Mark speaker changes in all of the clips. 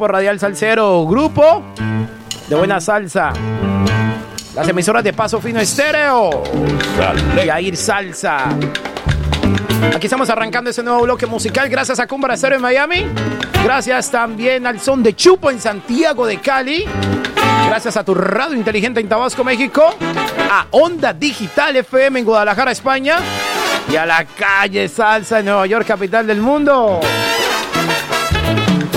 Speaker 1: Grupo Radial Salsero, grupo de buena salsa. Las emisoras de Paso Fino Estéreo. Y ir Salsa. Aquí estamos arrancando ese nuevo bloque musical gracias a Cumbra Estéreo en Miami. Gracias también al Son de Chupo en Santiago de Cali. Gracias a tu radio inteligente en Tabasco, México. A Onda Digital FM en Guadalajara, España. Y a la calle Salsa en Nueva York, capital del mundo.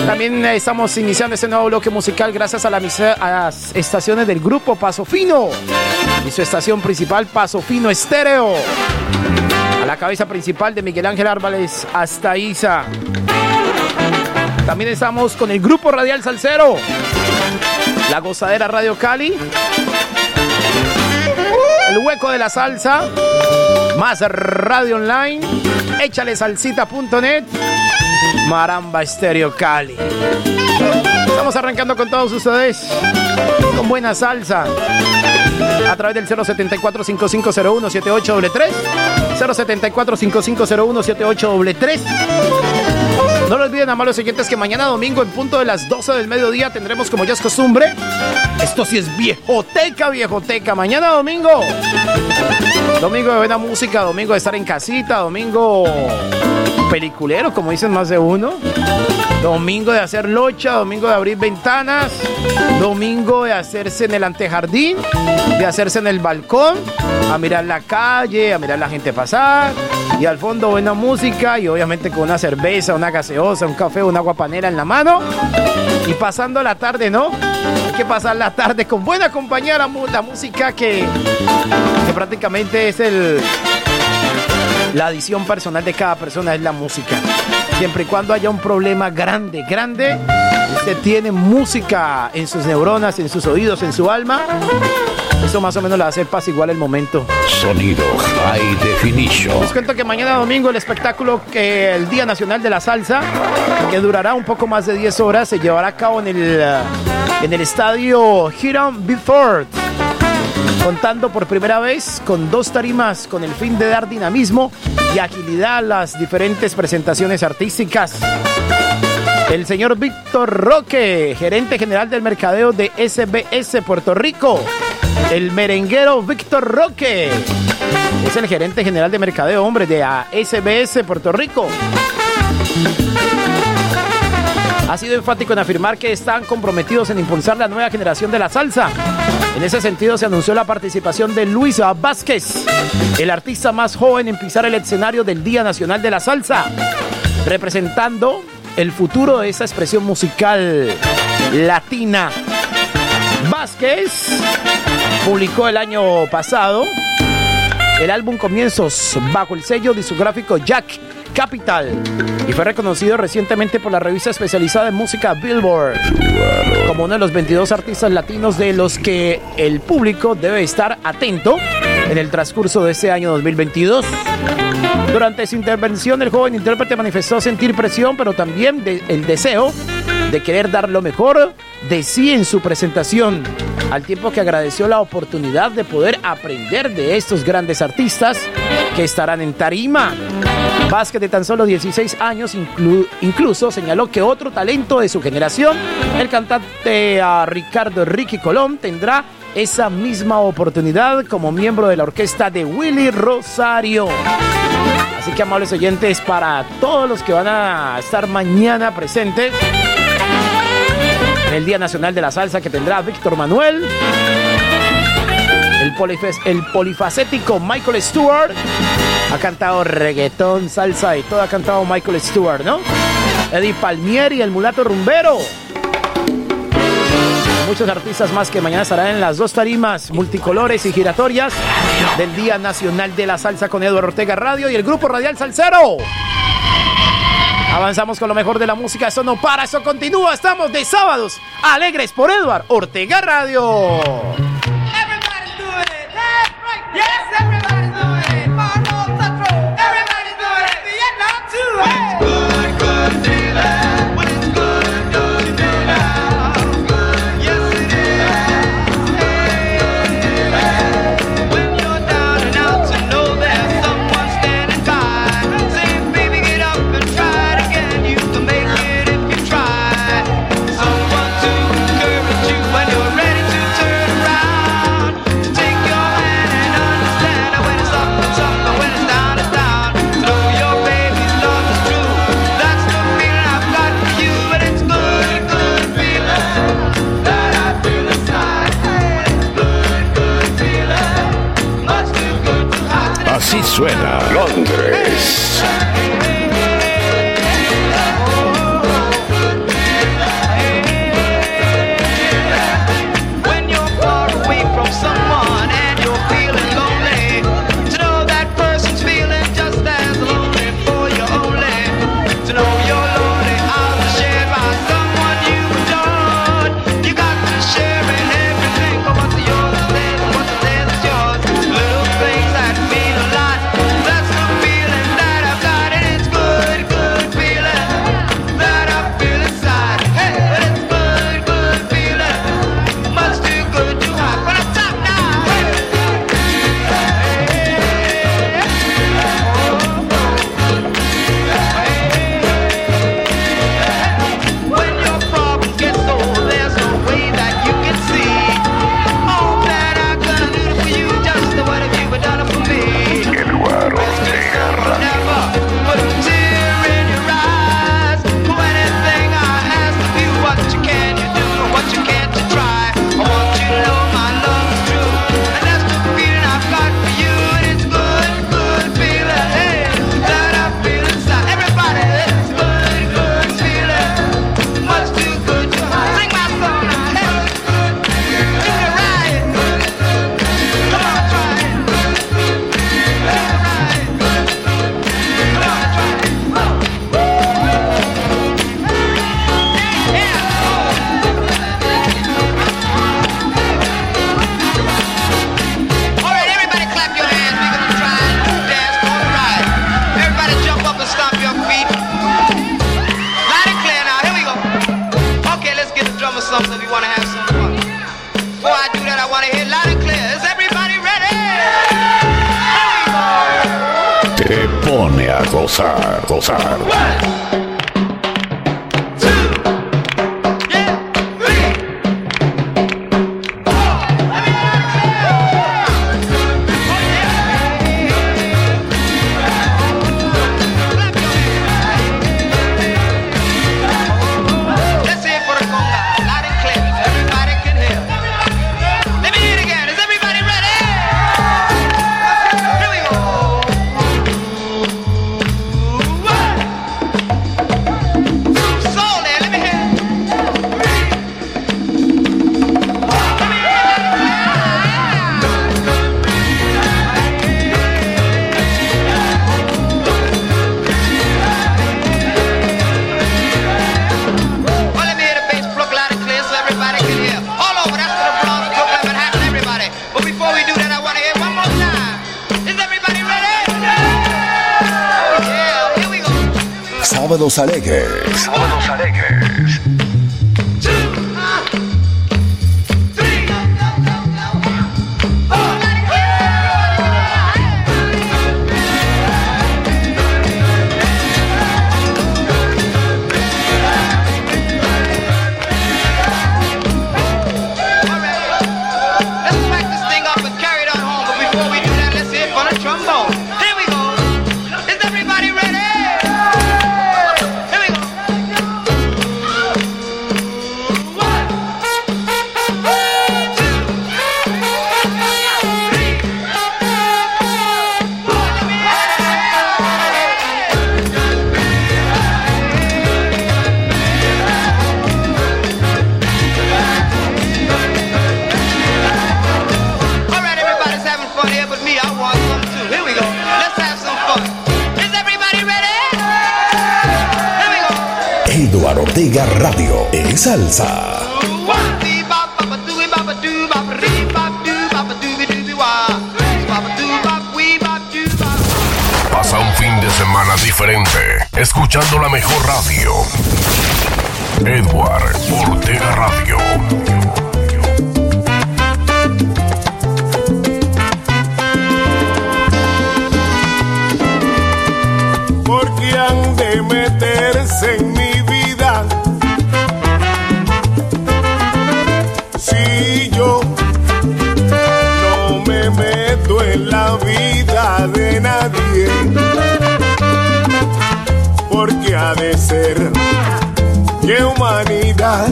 Speaker 1: También estamos iniciando este nuevo bloque musical gracias a, las estaciones del grupo Paso Fino. Y su estación principal Paso Fino Estéreo. A la cabeza principal de Miguel Ángel Árvales hasta Isa. También estamos con el grupo Radial Salcero, la Gozadera Radio Cali, el Hueco de la Salsa, más Radio Online, échale salsita.net Maramba Estéreo Cali. Estamos arrancando con todos ustedes con buena salsa a través del 074 5501 7833 074 5501 7833 no lo olviden, amables siguientes que mañana domingo, en punto de las 12 del mediodía, tendremos, como ya es costumbre, esto sí es viejoteca, viejoteca. Mañana domingo, domingo de buena música, domingo de estar en casita, domingo peliculero, como dicen más de uno. Domingo de hacer locha, domingo de abrir ventanas, domingo de hacerse en el antejardín, de hacerse en el balcón, a mirar la calle, a mirar la gente pasar, y al fondo buena música y obviamente con una cerveza, una gaseosa, un café, una agua panera en la mano, y pasando la tarde, ¿no? Hay que pasar la tarde con buena compañía, la, la música que, que prácticamente es el la adición personal de cada persona es la música. Siempre y cuando haya un problema grande, grande, usted tiene música en sus neuronas, en sus oídos, en su alma. Eso más o menos le hace paz igual el momento.
Speaker 2: Sonido High Definition.
Speaker 1: Les cuento que mañana domingo el espectáculo que el Día Nacional de la Salsa, que durará un poco más de 10 horas, se llevará a cabo en el, en el estadio Hiram Before contando por primera vez con dos tarimas con el fin de dar dinamismo y agilidad a las diferentes presentaciones artísticas. El señor Víctor Roque, gerente general del mercadeo de SBS Puerto Rico. El merenguero Víctor Roque. Es el gerente general de mercadeo, hombre, de SBS Puerto Rico ha sido enfático en afirmar que están comprometidos en impulsar la nueva generación de la salsa. En ese sentido se anunció la participación de Luis Vázquez, el artista más joven en pisar el escenario del Día Nacional de la Salsa, representando el futuro de esa expresión musical latina. Vázquez publicó el año pasado el álbum Comienzos bajo el sello discográfico Jack Capital y fue reconocido recientemente por la revista especializada en música Billboard como uno de los 22 artistas latinos de los que el público debe estar atento en el transcurso de este año 2022. Durante su intervención, el joven intérprete manifestó sentir presión, pero también el deseo de querer dar lo mejor de sí en su presentación, al tiempo que agradeció la oportunidad de poder aprender de estos grandes artistas que estarán en tarima. Vázquez de tan solo 16 años incluso señaló que otro talento de su generación, el cantante ah, Ricardo Ricky Colón, tendrá esa misma oportunidad como miembro de la orquesta de Willy Rosario. Así que amables oyentes, para todos los que van a estar mañana presentes, el Día Nacional de la Salsa que tendrá Víctor Manuel, el, el polifacético Michael Stewart, ha cantado reggaetón, salsa y todo ha cantado Michael Stewart, ¿no? Eddie Palmieri, el mulato rumbero. Muchos artistas más que mañana estarán en las dos tarimas multicolores y giratorias del Día Nacional de la Salsa con Eduardo Ortega Radio y el Grupo Radial Salcero. Avanzamos con lo mejor de la música, eso no para, eso continúa. Estamos de sábados alegres por Eduard Ortega Radio.
Speaker 3: something Así suena
Speaker 4: Londres. Pone a gozar, gozar.
Speaker 5: Alegres. Salsa.
Speaker 6: Pasa un fin de semana diferente, escuchando la mejor radio. Edward Ortega Radio.
Speaker 7: Ser que humanidad,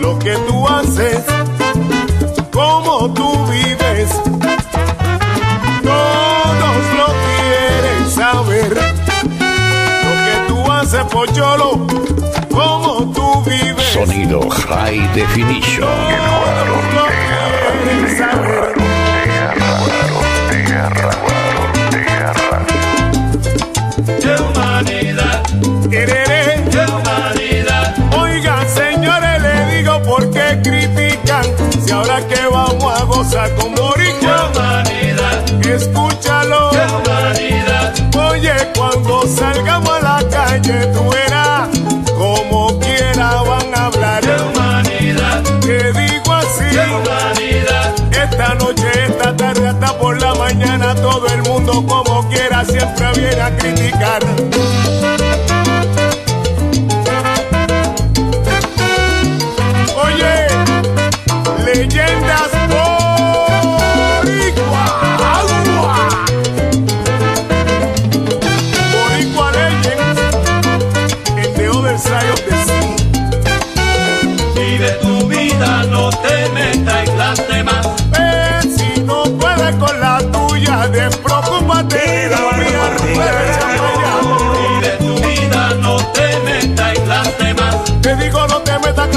Speaker 7: lo que tú haces, como tú vives, todos lo quieren saber, lo que tú haces, pocholo, como tú vives.
Speaker 4: Sonido High Definition.
Speaker 7: Todos lo quieren saber. Vamos a gozar con Boricua. Escúchalo. Oye, cuando salgamos a la calle, tú verás como quiera van a hablar.
Speaker 8: ¡Qué humanidad!
Speaker 7: Te digo así.
Speaker 8: ¡Qué humanidad!
Speaker 7: Esta noche, esta tarde, hasta por la mañana, todo el mundo como quiera siempre viene a criticar.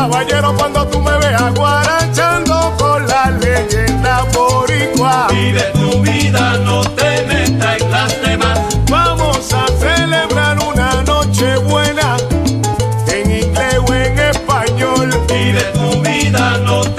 Speaker 7: Caballero cuando tú me veas guarachando con la leyenda boricua.
Speaker 8: Vive tu vida, no te metas en las demás.
Speaker 7: Vamos a celebrar una noche buena en inglés o en español.
Speaker 8: Vive tu vida, no te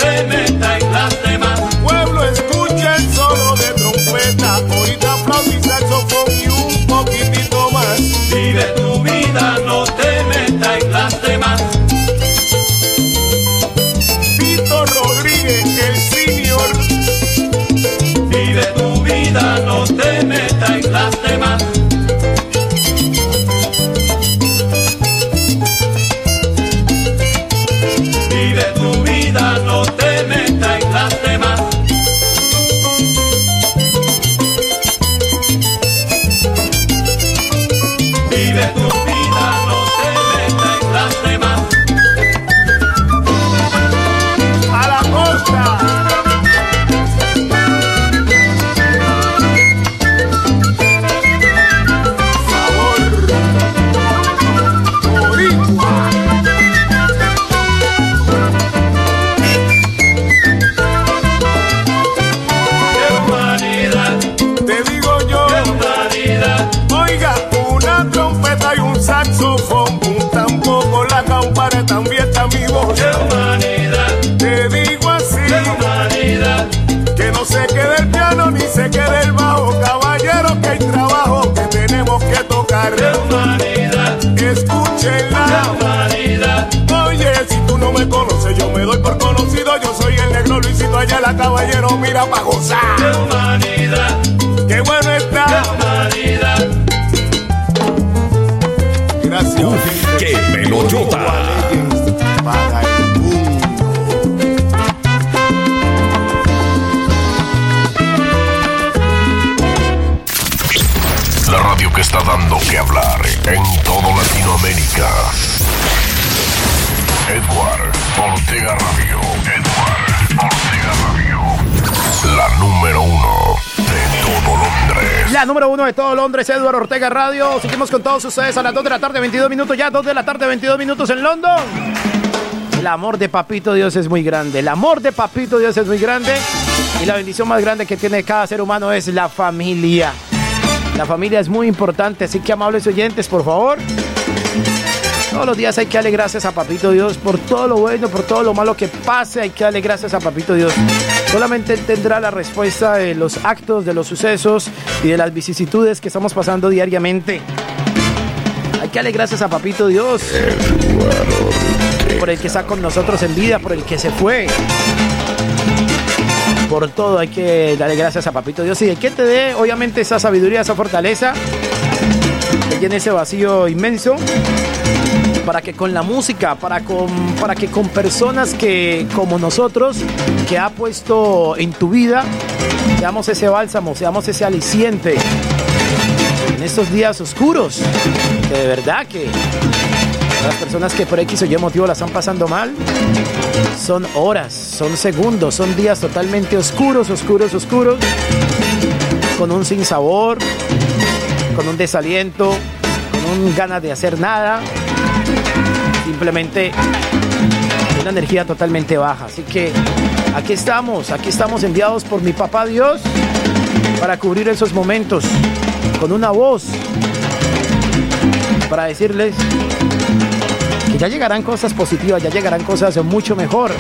Speaker 1: todos ustedes a las 2 de la tarde, 22 minutos ya, 2 de la tarde, 22 minutos en London. El amor de Papito Dios es muy grande. El amor de Papito Dios es muy grande. Y la bendición más grande que tiene cada ser humano es la familia. La familia es muy importante, así que amables oyentes, por favor. Todos los días hay que darle gracias a Papito Dios por todo lo bueno, por todo lo malo que pase, hay que darle gracias a Papito Dios. Solamente Él tendrá la respuesta de los actos, de los sucesos y de las vicisitudes que estamos pasando diariamente. Hay que darle gracias a Papito Dios por el que está con nosotros en vida, por el que se fue. Por todo hay que darle gracias a Papito Dios. Y de que te dé obviamente esa sabiduría, esa fortaleza, que llene ese vacío inmenso para que con la música, para, con, para que con personas que como nosotros, que ha puesto en tu vida, seamos ese bálsamo, seamos ese aliciente en estos días oscuros, de verdad que las personas que por X o Y motivo la están pasando mal, son horas, son segundos, son días totalmente oscuros, oscuros, oscuros, con un sinsabor, con un desaliento, con un ganas de hacer nada, simplemente una energía totalmente baja. Así que aquí estamos, aquí estamos enviados por mi papá Dios para cubrir esos momentos con una voz, para decirles que ya llegarán cosas positivas, ya llegarán cosas mucho mejor.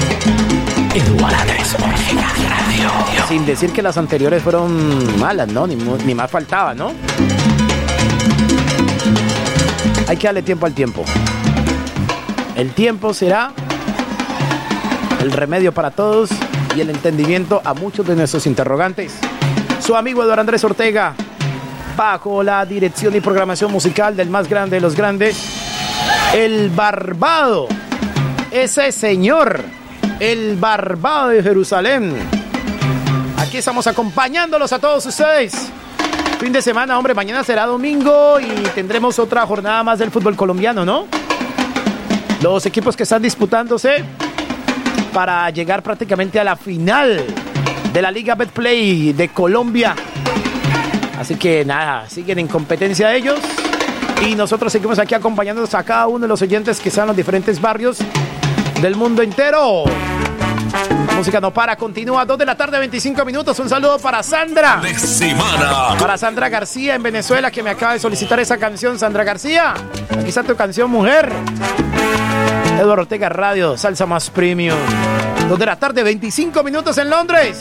Speaker 1: Sin decir que las anteriores fueron malas, ¿no? Ni, más faltaba, ¿no? Hay que darle tiempo al tiempo. El tiempo será el remedio para todos y el entendimiento a muchos de nuestros interrogantes. Su amigo Eduardo Andrés Ortega, bajo la dirección y programación musical del más grande de los grandes, el Barbado, ese señor, el Barbado de Jerusalén. Aquí estamos acompañándolos a todos ustedes. Fin de semana, hombre, mañana será domingo y tendremos otra jornada más del fútbol colombiano, ¿no? Los equipos que están disputándose para llegar prácticamente a la final de la Liga Betplay de Colombia. Así que nada, siguen en competencia ellos. Y nosotros seguimos aquí acompañándonos a cada uno de los oyentes que están en los diferentes barrios del mundo entero. La música no para, continúa 2 de la tarde, 25 minutos. Un saludo para Sandra.
Speaker 6: De semana.
Speaker 1: Para Sandra García en Venezuela que me acaba de solicitar esa canción. Sandra García, aquí está tu canción, mujer. Eduardo Ortega Radio, salsa más premium. 2 de la tarde, 25 minutos en Londres.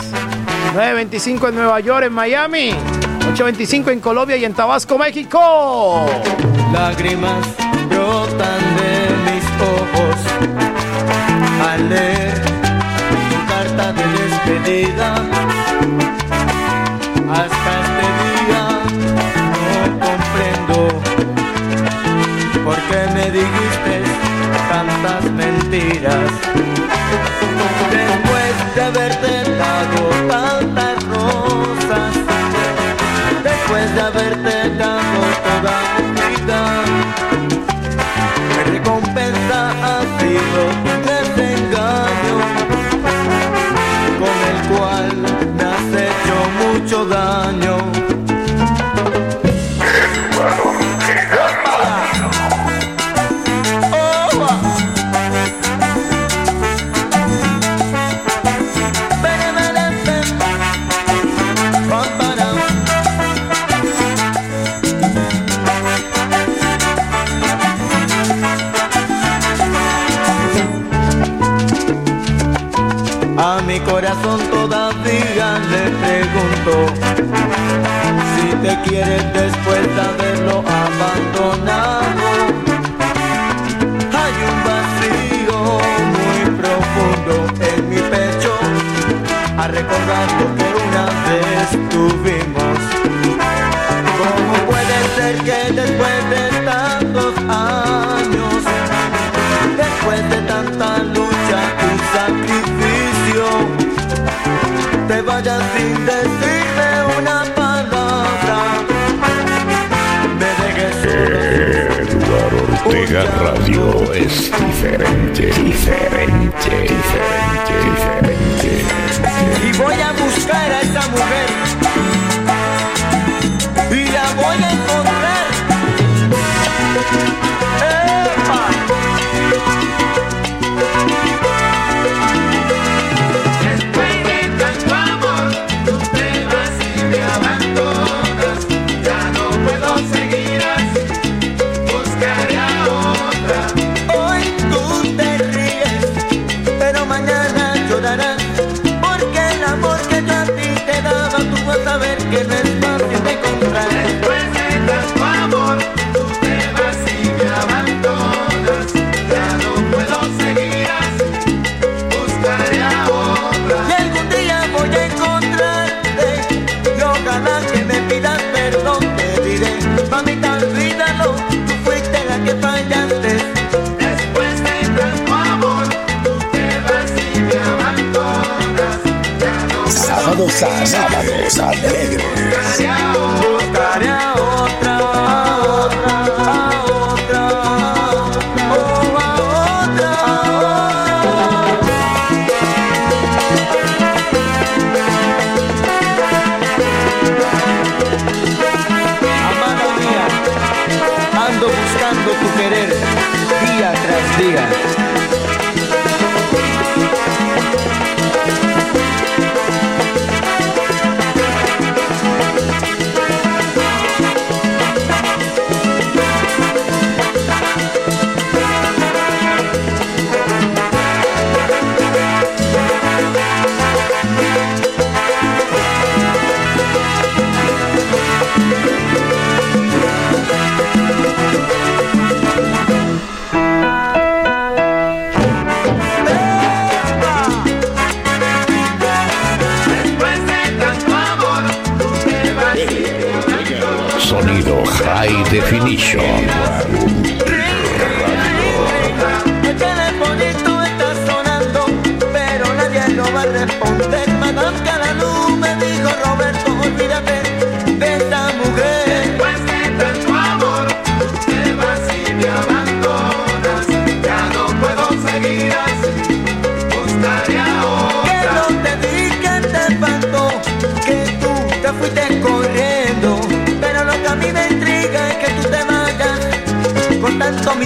Speaker 1: 9.25 en Nueva York, en Miami. 8.25 en Colombia y en Tabasco, México.
Speaker 9: Lágrimas brotan de mis ojos al leer tu carta de despedida. Hasta este día no comprendo por qué me dijiste tantas mentiras. Después de haberte dado rosas, después de haberte dado toda mi vida. Mi recompensa ha sido desengaño con el cual me has hecho mucho daño.
Speaker 2: Sábados alegres.
Speaker 9: Buscaré.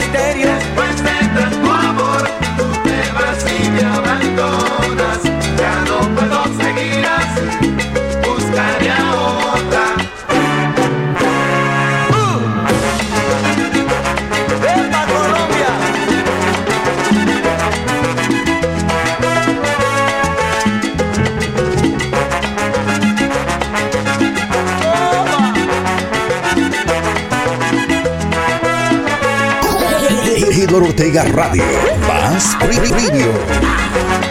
Speaker 10: misterio.
Speaker 2: Ortega Radio. Más Radio.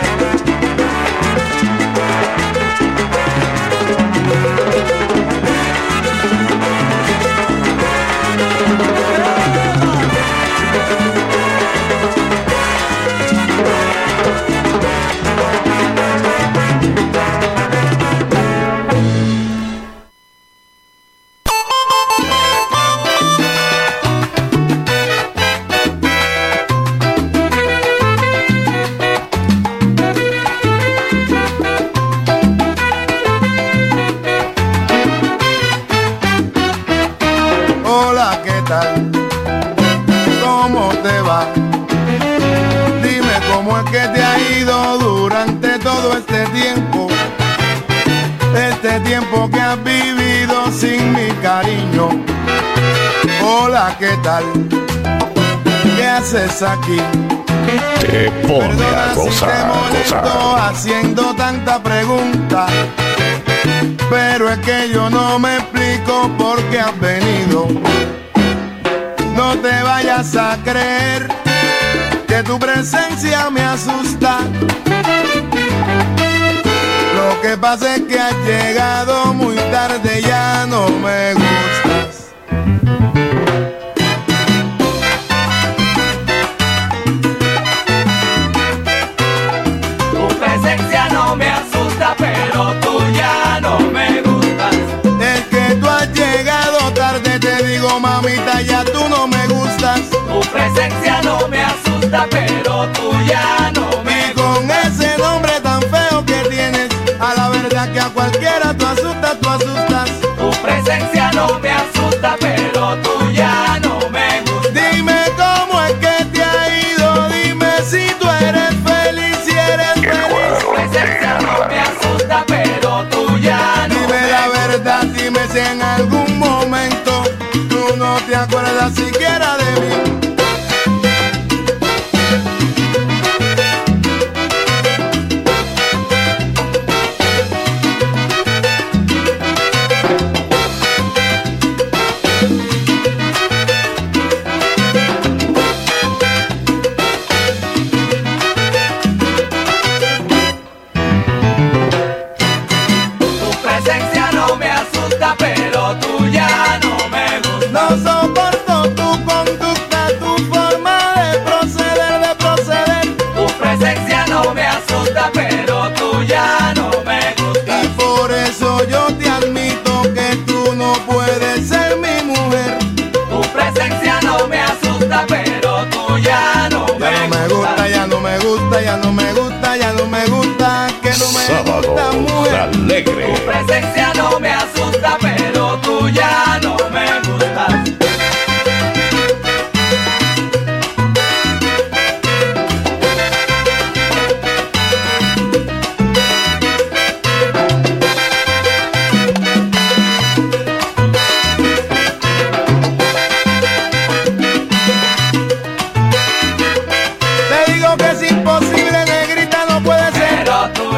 Speaker 10: Haces aquí?
Speaker 5: Te pone
Speaker 10: Perdona
Speaker 5: a
Speaker 10: si te
Speaker 5: gozar,
Speaker 10: molesto
Speaker 5: gozar.
Speaker 10: haciendo tanta pregunta. Pero es que yo no me explico por qué has venido. No te vayas a creer que tu presencia me asusta. Lo que pasa es que has llegado muy tarde, ya no me gustas. Mamita, ya tú no me gustas.
Speaker 11: Tu presencia no me asusta, pero tú ya no me
Speaker 10: Y con ese nombre tan feo que tienes, a la verdad que a cualquiera tú asustas, tú asustas.
Speaker 11: Tu presencia no me
Speaker 10: siquiera de mí.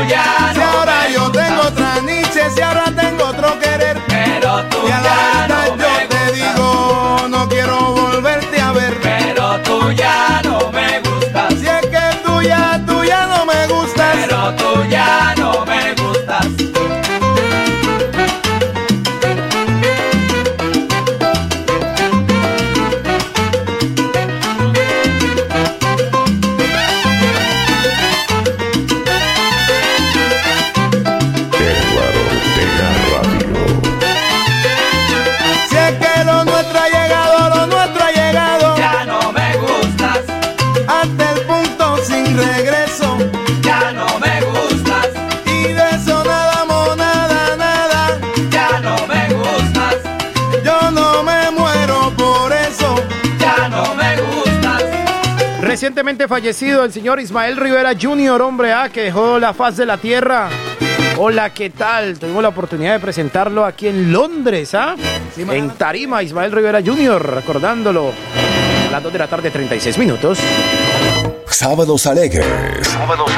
Speaker 11: Ya
Speaker 1: Fallecido el señor Ismael Rivera Jr., hombre A, que dejó la faz de la tierra. Hola, ¿qué tal? Tuvimos la oportunidad de presentarlo aquí en Londres, ¿ah? en Tarima, Ismael Rivera Jr., recordándolo. A las 2 de la tarde, 36 minutos.
Speaker 5: Sábados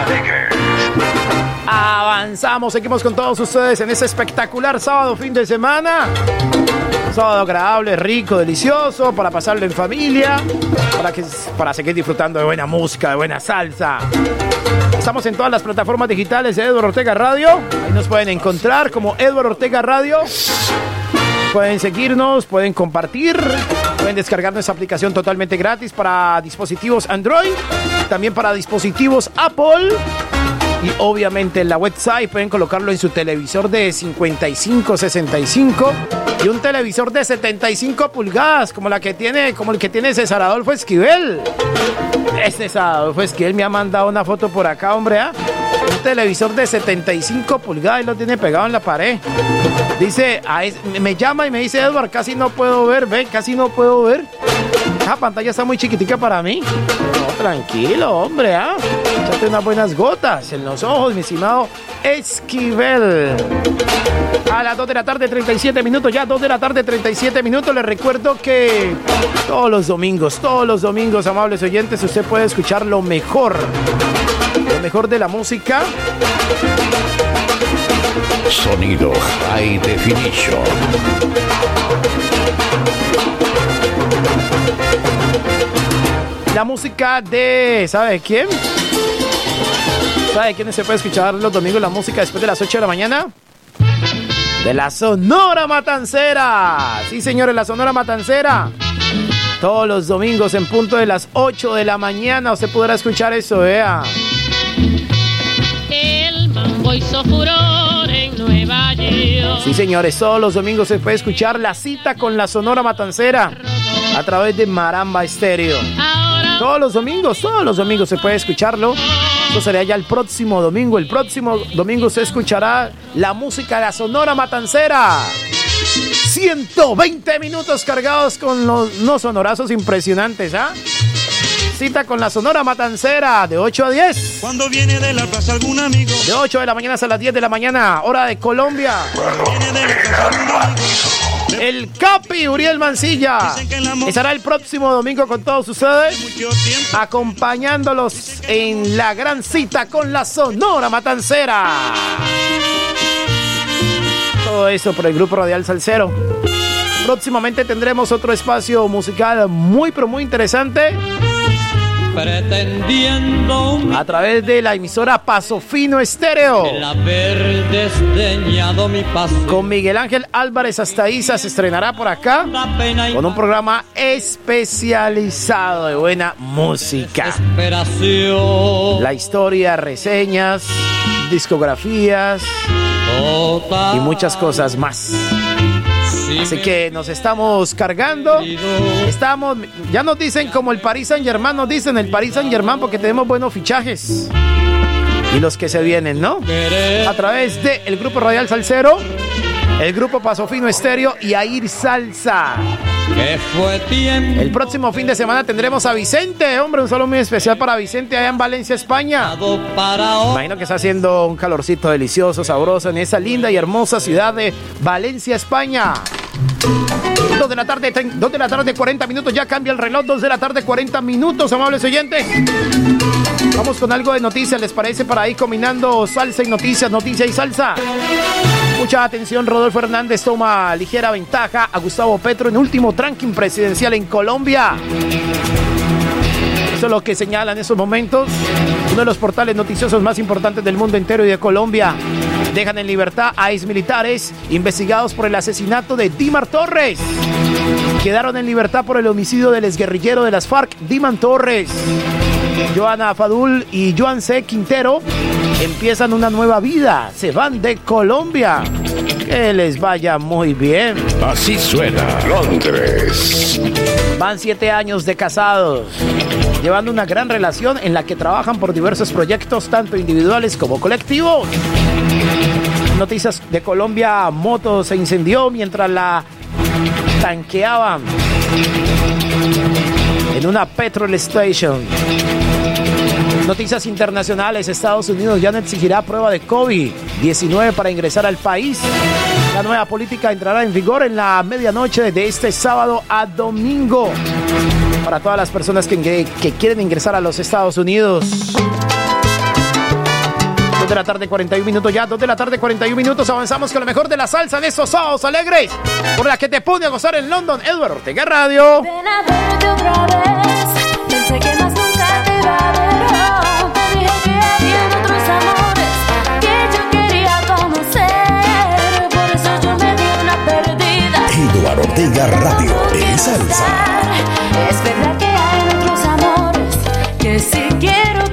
Speaker 5: alegres.
Speaker 1: Avanzamos, seguimos con todos ustedes en este espectacular sábado fin de semana. Sábado agradable, rico, delicioso, para pasarlo en familia, para, que, para seguir disfrutando de buena música, de buena salsa. Estamos en todas las plataformas digitales de Edward Ortega Radio. Ahí nos pueden encontrar como Edward Ortega Radio. Pueden seguirnos, pueden compartir, pueden descargar nuestra aplicación totalmente gratis para dispositivos Android, también para dispositivos Apple. Y obviamente en la website pueden colocarlo en su televisor de 55-65 y un televisor de 75 pulgadas, como la que tiene, como el que tiene César Adolfo Esquivel. Este César Adolfo Esquivel me ha mandado una foto por acá, hombre, ¿ah? Un televisor de 75 pulgadas y lo tiene pegado en la pared. Dice, a es- me llama y me dice, Edward, casi no puedo ver, ve, casi no puedo ver. Esa pantalla está muy chiquitica para mí. No, tranquilo, hombre, ¿ah? Échate unas buenas gotas en los ojos, mi estimado Esquivel. A las 2 de la tarde, 37 minutos, ya 2 de la tarde, 37 minutos. Les recuerdo que todos los domingos, todos los domingos, amables oyentes, usted puede escuchar lo mejor, lo mejor de la música.
Speaker 2: Sonido High Definition.
Speaker 1: La música de. ¿Sabe quién? ¿Sabe quién se puede escuchar los domingos la música después de las 8 de la mañana? De la Sonora Matancera. Sí, señores, la Sonora Matancera. Todos los domingos en punto de las 8 de la mañana usted podrá escuchar eso, vea.
Speaker 12: El mambo hizo furor en Nueva York.
Speaker 1: Sí, señores, todos los domingos se puede escuchar la cita con la Sonora Matancera a través de Maramba Estéreo. Todos los domingos, todos los domingos se puede escucharlo. Esto será ya el próximo domingo. El próximo domingo se escuchará la música de la Sonora Matancera. 120 minutos cargados con los no sonorazos impresionantes, ¿ah? Cita con la Sonora Matancera de 8 a 10.
Speaker 4: Cuando viene de la plaza algún amigo,
Speaker 1: De 8 de la mañana hasta las 10 de la mañana, hora de Colombia. El Capi Uriel Mancilla estará el próximo domingo con todos ustedes, acompañándolos en la gran cita con la Sonora Matancera. Todo eso por el grupo Radial Salcero. Próximamente tendremos otro espacio musical muy pero muy interesante
Speaker 10: pretendiendo
Speaker 1: a través de la emisora Paso Fino Estéreo.
Speaker 10: el haber desdeñado mi paso.
Speaker 1: Con Miguel Ángel Álvarez hasta Isa se estrenará por acá con un programa especializado de buena música. La historia, reseñas, discografías y muchas cosas más. Así que nos estamos cargando. Estamos, ya nos dicen como el Paris Saint Germain, nos dicen el Paris Saint Germain porque tenemos buenos fichajes. Y los que se vienen, ¿no? A través del el grupo Radial Salcero, el grupo Paso Fino Estéreo y Air Salsa.
Speaker 10: que fue tiempo
Speaker 1: El próximo fin de semana tendremos a Vicente, hombre, un saludo muy especial para Vicente allá en Valencia, España. Imagino que está haciendo un calorcito delicioso, sabroso en esa linda y hermosa ciudad de Valencia, España. Dos de la tarde, tre- dos de la tarde, 40 minutos, ya cambia el reloj, dos de la tarde, 40 minutos, amables oyentes. Vamos con algo de noticias, ¿les parece? Para ir combinando salsa y noticias, noticia y salsa. Mucha atención, Rodolfo Hernández toma ligera ventaja a Gustavo Petro en último ranking presidencial en Colombia. Eso es lo que señala en esos momentos uno de los portales noticiosos más importantes del mundo entero y de Colombia. Dejan en libertad a exmilitares investigados por el asesinato de Dimar Torres. Quedaron en libertad por el homicidio del exguerrillero de las FARC, Diman Torres. Joana Fadul y Joan C. Quintero empiezan una nueva vida. Se van de Colombia. Que les vaya muy bien.
Speaker 2: Así suena Londres.
Speaker 1: Van siete años de casados, llevando una gran relación en la que trabajan por diversos proyectos, tanto individuales como colectivos. Noticias de Colombia, moto se incendió mientras la tanqueaban en una petrol station. Noticias internacionales, Estados Unidos ya no exigirá prueba de COVID-19 para ingresar al país. La nueva política entrará en vigor en la medianoche de este sábado a domingo para todas las personas que, quieren ingresar a los Estados Unidos. 2 de la tarde, 41 minutos ya. 2 de la tarde, 41 minutos. Avanzamos con lo mejor de la salsa en estos sábados alegres. Por la que te pone a gozar en London, Edward Ortega Radio.
Speaker 13: Ven a.
Speaker 2: Oscar Ortega Radio y Salsa.
Speaker 13: Es verdad que hay otros amores que si quiero.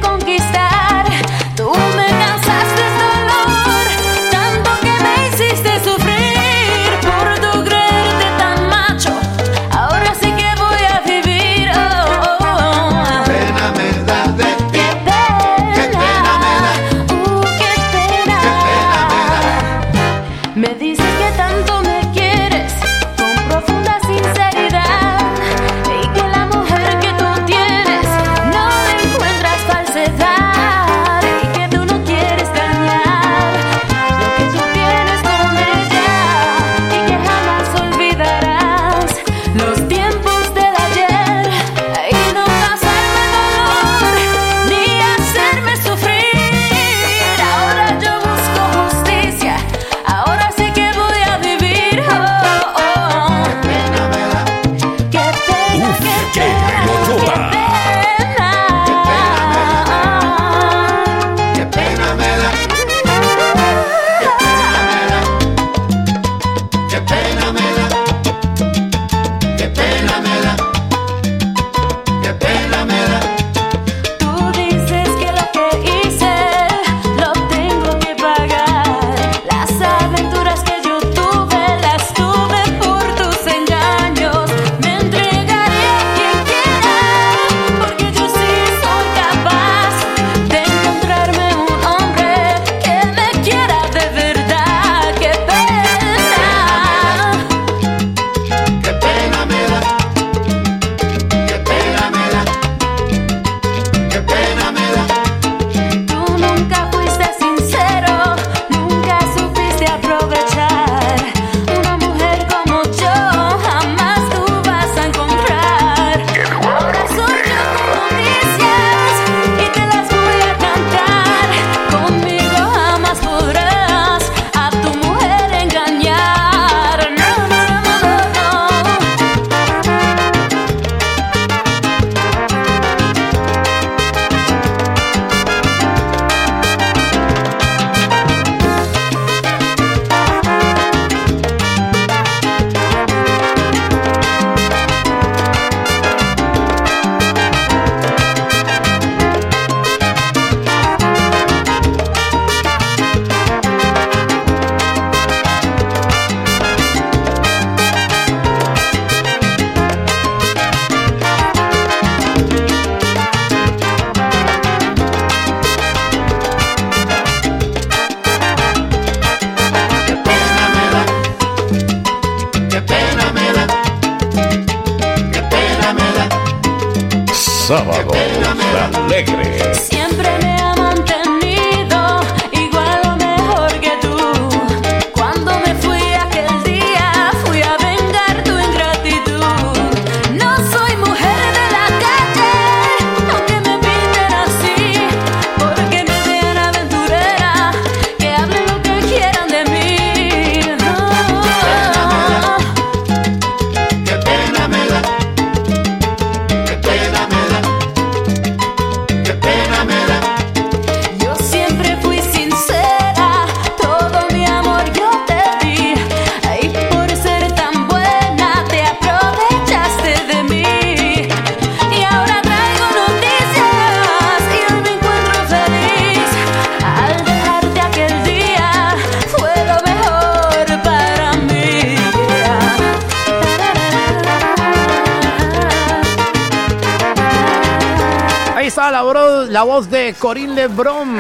Speaker 1: Ahí está la, bro, la voz de Corinne Lebron.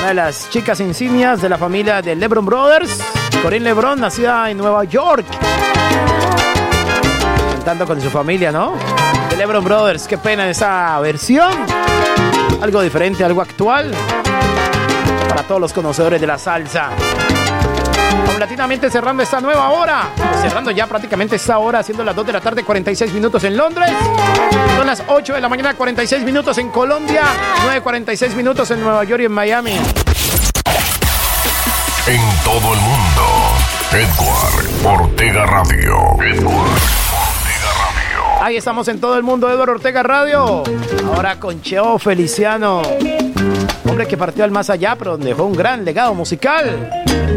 Speaker 1: Una de las chicas insignias de la familia de Lebron Brothers. Corinne Lebron, nacida en Nueva York. Cantando con su familia, ¿no? De Lebron Brothers. Qué pena esa versión. Algo diferente, algo actual. Para todos los conocedores de la salsa. Paulatinamente cerrando esta nueva hora. Cerrando ya prácticamente esta hora, siendo las 2 de la tarde, 46 minutos en Londres. Son las 8 de la mañana, 46 minutos en Colombia. 9.46 minutos en Nueva York y en Miami.
Speaker 6: En todo el mundo. Edward Ortega Radio. Edward.
Speaker 1: Ahí estamos en todo el mundo, Eduardo Ortega Radio. Ahora con Cheo Feliciano. Hombre que partió al más allá, pero dejó un gran legado musical.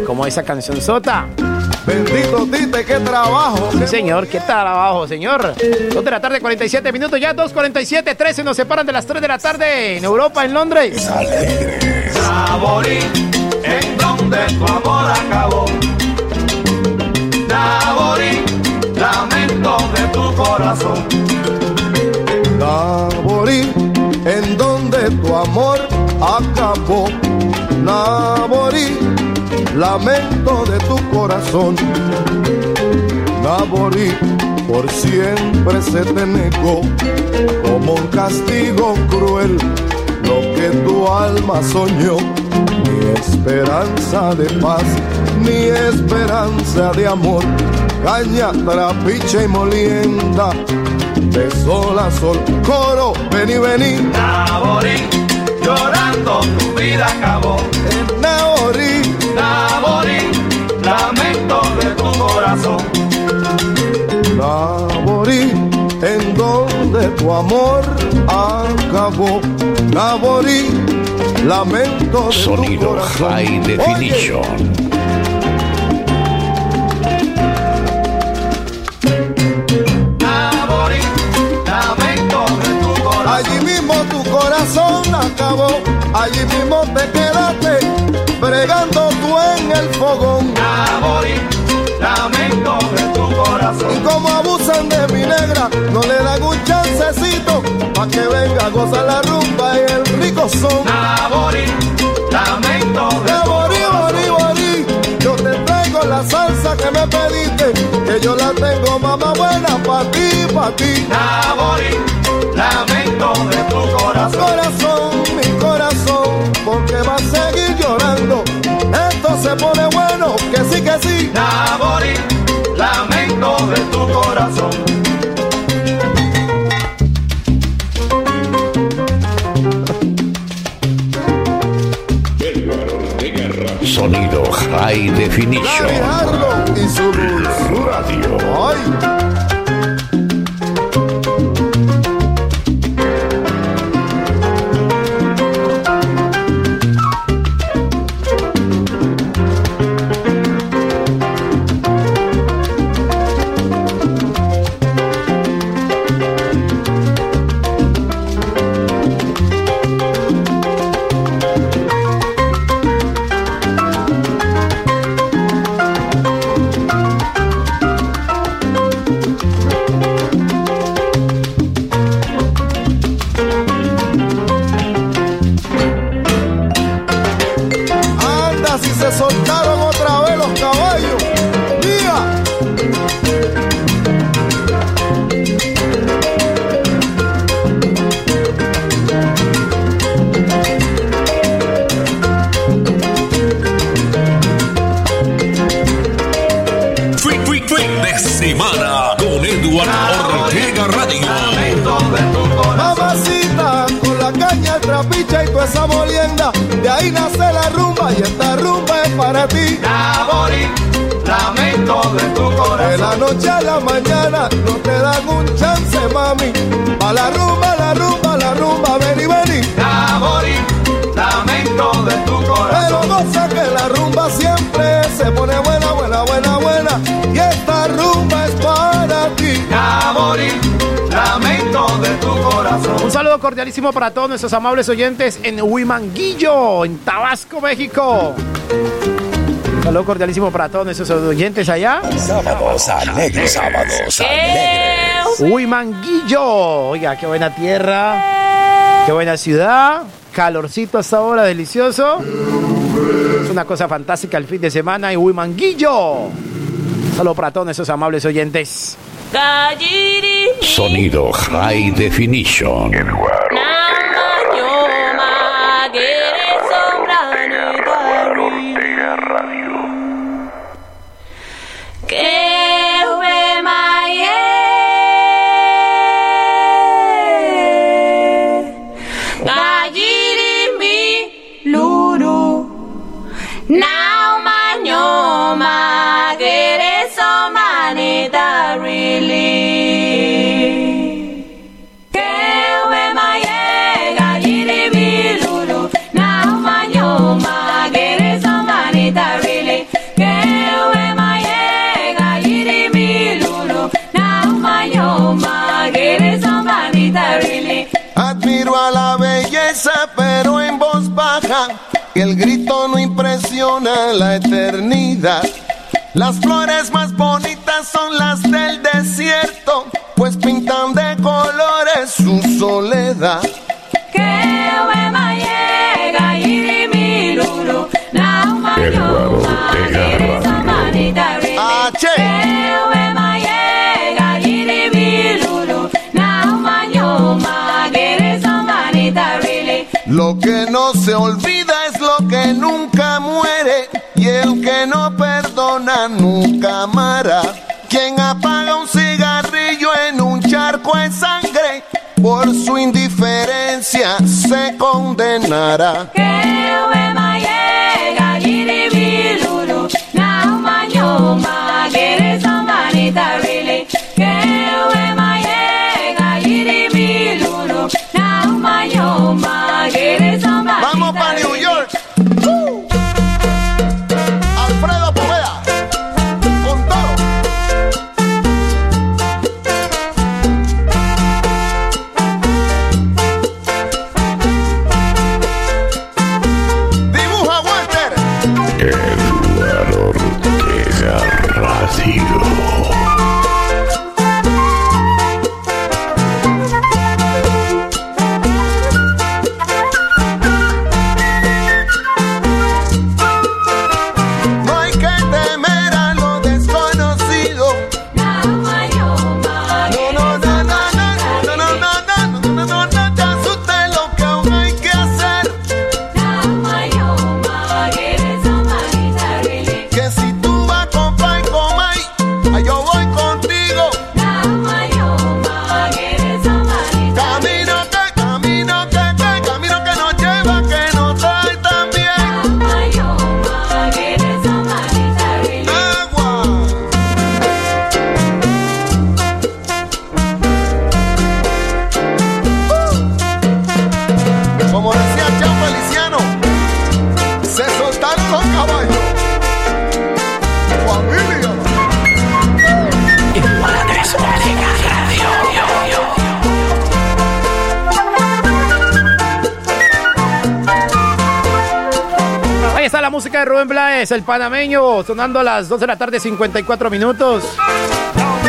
Speaker 1: Como esa canción sota.
Speaker 14: Bendito Tite, qué trabajo.
Speaker 1: Sí, señor, ¿qué tal abajo, señor? 2 de la tarde, 47 minutos, ya 2.47, 13 nos separan de las 3 de la tarde en Europa, en Londres.
Speaker 4: Saborí, en donde tu amor acabó. Saborí, lamento de tu corazón.
Speaker 14: Naborí, en donde tu amor acabó. Naborí, lamento de tu corazón. Naborí, por siempre se te negó como un castigo cruel lo que tu alma soñó. Ni esperanza de paz, ni esperanza de amor. Caña, trapiche y molienda, de sol a sol. Coro, vení, vení.
Speaker 4: Naborí,
Speaker 14: Naborí, en donde tu amor acabó. Naborí, lamento de
Speaker 11: Sonido. High
Speaker 14: Oye,
Speaker 11: Definition.
Speaker 4: Naborí, lamento de tu corazón.
Speaker 14: Allí mismo tu corazón acabó, allí mismo te quedaste, bregando tú en el fogón.
Speaker 4: Naborí, lamento de tu corazón.
Speaker 14: Y como abusan de mi negra, no le dan un chancecito, pa' que venga a gozar la rumba y el rico son.
Speaker 4: Naborí, lamento de
Speaker 14: borí,
Speaker 4: corazón.
Speaker 14: borí, yo te traigo la salsa que me pediste, que yo la tengo mamá buena pa' ti, pa' ti.
Speaker 4: Naborí, lamento de tu corazón.
Speaker 14: Corazón, mi corazón, porque va a seguir llorando. Esto se pone bueno, que sí, que sí.
Speaker 4: Naborí, lamento de tu corazón.
Speaker 11: Sonido High Definition.
Speaker 14: Y su dulzura.
Speaker 11: Radio.
Speaker 14: Ay,
Speaker 1: cordialísimo para todos nuestros amables oyentes en Huimanguillo, en Tabasco, México. Un saludo cordialísimo para todos nuestros oyentes allá.
Speaker 11: Sábados alegres. Sábados alegres.
Speaker 1: Huimanguillo. Oiga, qué buena tierra, qué buena ciudad. Calorcito hasta ahora, delicioso. Es una cosa fantástica el fin de semana en Huimanguillo. Un saludo para todos nuestros amables oyentes.
Speaker 11: Sonido High Definition.
Speaker 13: Las flores Nara. Kewe na umanyoma gereza manitari. El
Speaker 1: panameño, sonando a las 2 de la tarde, 54 minutos.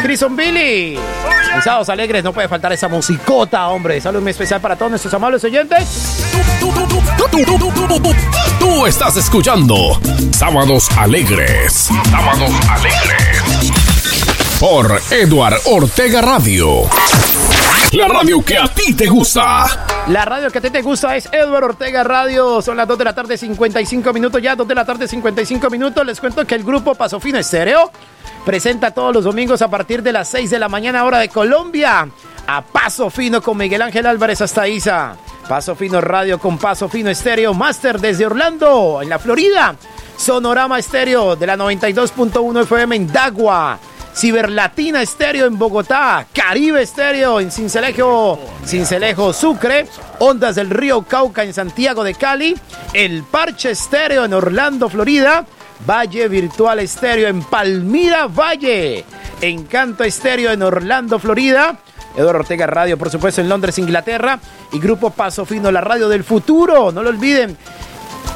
Speaker 1: Crison Billy. Sábados Alegres no puede faltar esa musicota, hombre. Saludo muy especial para todos nuestros amables oyentes.
Speaker 6: Tú estás escuchando Sábados Alegres. Sábados Alegres. Por Eduard Ortega Radio. La radio que a ti te gusta.
Speaker 1: La radio que a ti te gusta es Edward Ortega Radio. Son las 2 de la tarde, 55 minutos ya. 2 de la tarde, 55 minutos. Les cuento que el grupo Paso Fino Estéreo presenta todos los domingos a partir de las 6 de la mañana, hora de Colombia. A Paso Fino con Miguel Ángel Álvarez hasta Isa. Paso Fino Radio con Paso Fino Estéreo Master desde Orlando, en la Florida. Sonorama Estéreo de la 92.1 FM en Dagua. Ciberlatina Estéreo en Bogotá, Caribe Estéreo en Cincelejo, Cincelejo Sucre, Ondas del Río Cauca en Santiago de Cali, El Parche Estéreo en Orlando, Florida, Valle Virtual Estéreo en Palmira Valle, Encanto Estéreo en Orlando, Florida, Eduardo Ortega Radio, por supuesto, en Londres, Inglaterra, y Grupo Paso Fino, la radio del futuro, no lo olviden.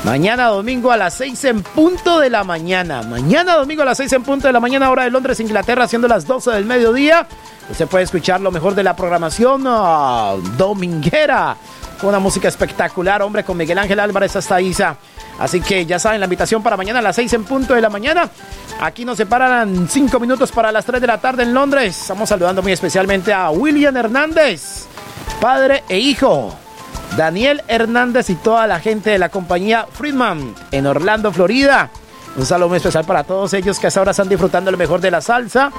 Speaker 1: Mañana domingo a las 6 en punto de la mañana. Mañana domingo a las 6 en punto de la mañana, hora de Londres, Inglaterra, siendo las 12 del mediodía. Usted puede escuchar lo mejor de la programación ah, dominguera. Con una música espectacular, hombre, con Miguel Ángel Álvarez hasta Isa. Así que ya saben, la invitación para mañana a las 6 en punto de la mañana. Aquí nos separan 5 minutos para las 3 de la tarde en Londres. Estamos saludando muy especialmente a William Hernández, padre e hijo. Daniel Hernández y toda la gente de la compañía Friedman en Orlando, Florida. Un saludo muy especial para todos ellos que hasta ahora están disfrutando lo mejor de la salsa,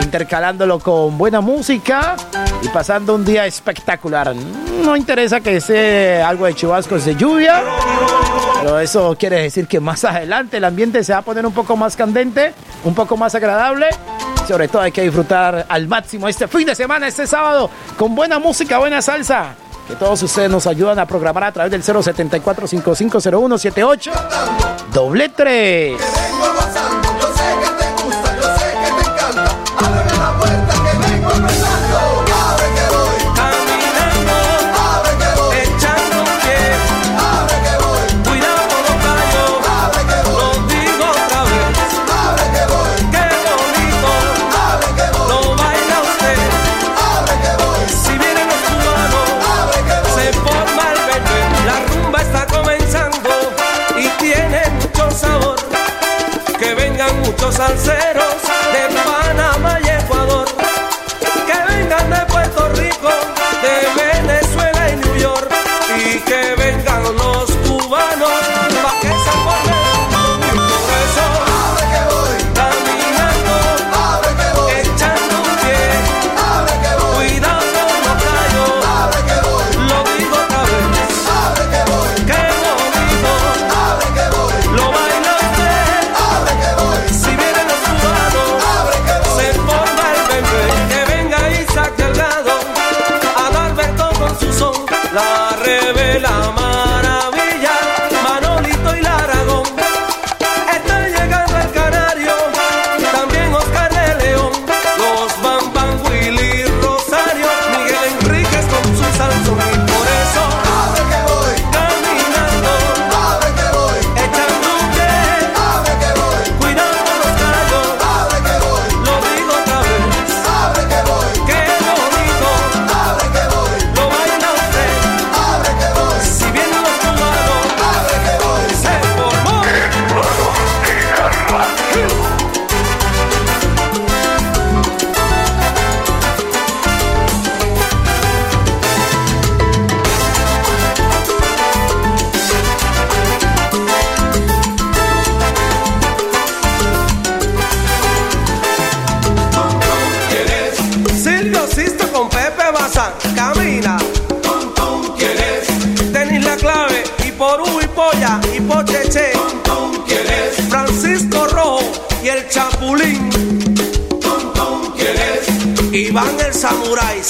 Speaker 1: intercalándolo con buena música y pasando un día espectacular. No interesa que sea algo de chubascos de lluvia, pero eso quiere decir que más adelante el ambiente se va a poner un poco más candente, un poco más agradable. Sobre todo hay que disfrutar al máximo este fin de semana, este sábado, con buena música, buena salsa que todos ustedes nos ayudan a programar a través del 074 550178 doble 3.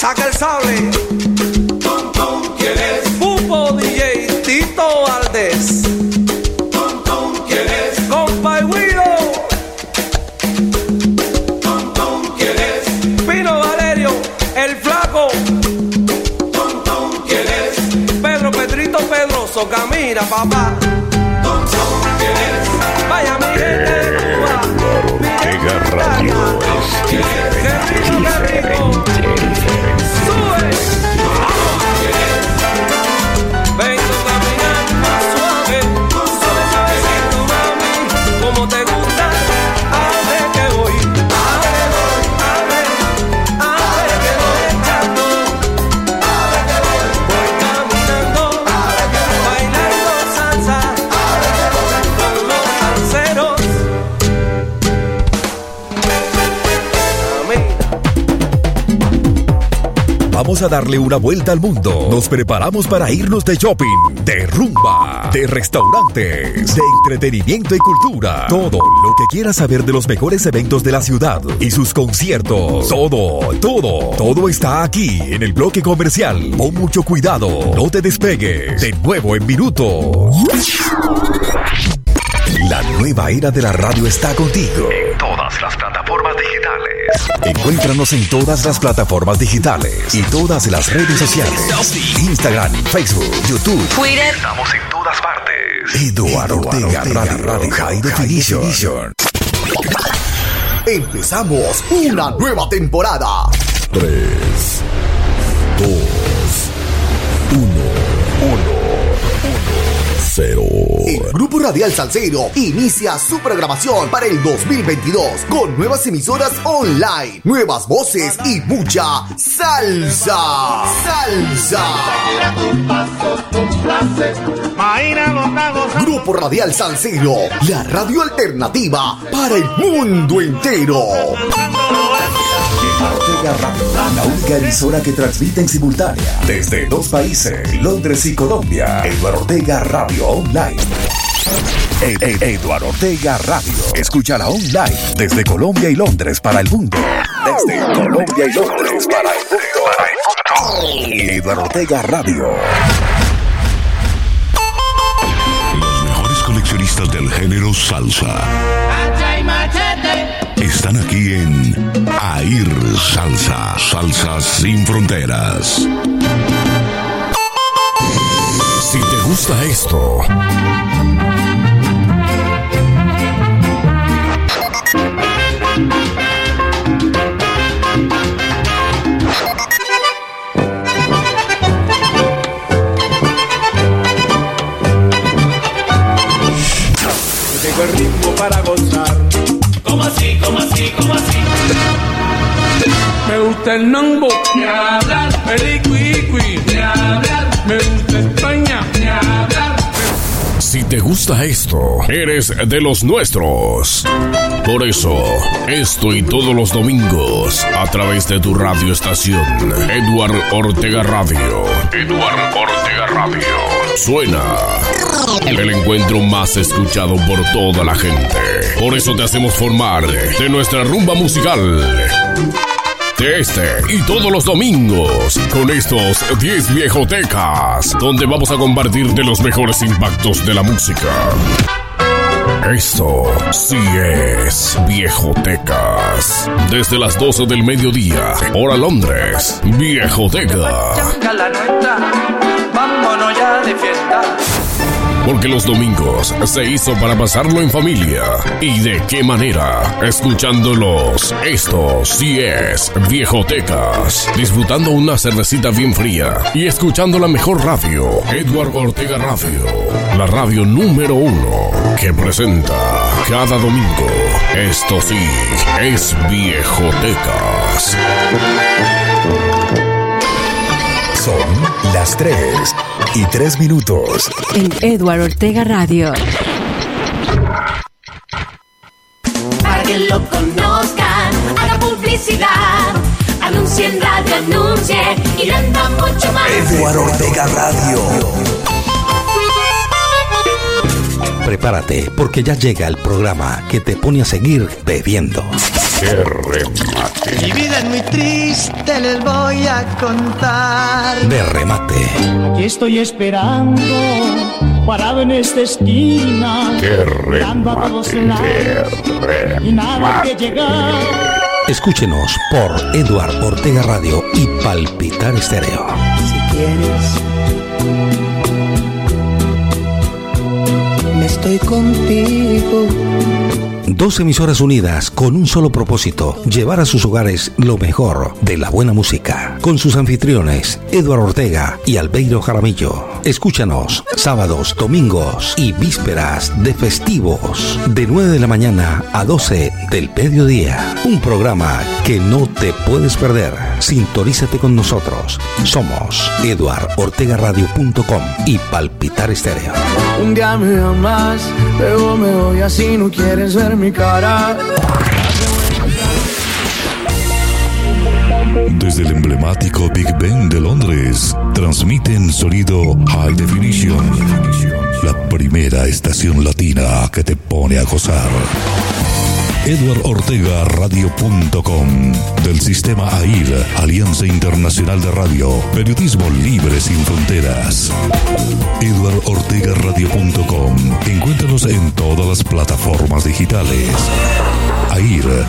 Speaker 15: Saca el sable.
Speaker 5: A darle una vuelta al mundo. Nos preparamos para irnos de shopping, de rumba, de restaurantes, de entretenimiento y cultura. Todo lo que quieras saber de los mejores eventos de la ciudad y sus conciertos. Todo, todo, todo está aquí en el bloque comercial. Pon mucho cuidado. No te despegues. De nuevo en minutos. La nueva era de la radio está contigo.
Speaker 6: En todas las plataformas.
Speaker 5: Encuéntranos en todas las plataformas digitales y todas las redes sociales. Instagram, Facebook, YouTube.
Speaker 12: Twitter.
Speaker 6: Estamos en todas partes.
Speaker 5: Eduardo Ortega, Radio, Radio High Definition.
Speaker 16: Empezamos una nueva temporada.
Speaker 5: 3, 2, 0.
Speaker 16: El Grupo Radial Salcedo inicia su programación para el 2022 con nuevas emisoras online, nuevas voces y mucha salsa. Salsa. Grupo Radial Salcedo, la radio alternativa para el mundo entero.
Speaker 5: Radio, la única emisora que transmite en simultánea desde dos países, Londres y Colombia. Eduardo Ortega Radio Online. Ed- Ed- Eduardo Ortega Radio. Escúchala online desde Colombia y Londres para el mundo. Desde Colombia y Londres para el mundo. Eduardo Ortega Radio.
Speaker 2: Los mejores coleccionistas del género salsa están aquí en Air Salsa. Salsa sin fronteras.
Speaker 6: Si te gusta esto,
Speaker 9: el
Speaker 4: mambo, ni hablar, el iqui, iqui, ni hablar. Me gusta España,
Speaker 6: te gusta esto, eres de los nuestros. Por eso, esto y todos los domingos, a través de tu radioestación, Edward Ortega Radio. Edward Ortega Radio. Suena el encuentro más escuchado por toda la gente. Por eso te hacemos formar de nuestra rumba musical. Este y todos los domingos con estos 10 viejotecas, donde vamos a compartir de los mejores impactos de la música. Esto sí es Viejotecas. Desde las 12 del mediodía, hora Londres, Viejoteca. Porque los domingos se hizo para pasarlo en familia. ¿Y de qué manera? Escuchándolos. Esto sí es Viejotecas. Disfrutando una cervecita bien fría y escuchando la mejor radio, Edward Ortega Radio. La radio número uno que presenta cada domingo. Esto sí es Viejotecas.
Speaker 5: Son las 3 y 3 minutos.
Speaker 17: En Edward Ortega Radio.
Speaker 13: Para que lo conozcan, haga publicidad. Anuncie en radio, anuncie y venda mucho más.
Speaker 18: Eduardo Ortega Radio. Prepárate, porque ya llega el programa que te pone a seguir bebiendo.
Speaker 19: ¡Qué remate!
Speaker 20: Mi vida es muy triste, les voy a contar.
Speaker 18: De remate.
Speaker 21: Aquí estoy esperando, parado en esta esquina.
Speaker 19: ¡Qué
Speaker 21: mirando a todos
Speaker 19: remate!
Speaker 21: lados
Speaker 19: ¡Qué
Speaker 21: y nada que
Speaker 19: remate!
Speaker 21: llegar.
Speaker 18: Escúchenos por Eduard Ortega Radio y Palpitar Estéreo.
Speaker 20: Si quieres, estoy contigo.
Speaker 18: Dos emisoras unidas con un solo propósito, llevar a sus hogares lo mejor de la buena música. Con sus anfitriones, Eduardo Ortega y Albeiro Jaramillo. Escúchanos sábados, domingos y vísperas de festivos, de 9 de la mañana a 12 del mediodía. Un programa que no te puedes perder. Sintonízate con nosotros. Somos eduardortegaradio.com y Palpitar Estéreo.
Speaker 20: Un día me amas, luego me voy así, no quieres ver mi cara.
Speaker 2: Desde el emblemático Big Ben de Londres, transmiten sonido High Definition, la primera estación latina que te pone a gozar. EdwardOrtegaRadio.com del sistema AIR, Alianza Internacional de Radio, Periodismo Libre sin Fronteras. EdwardOrtegaRadio.com Encuéntranos en todas las plataformas digitales. AIR,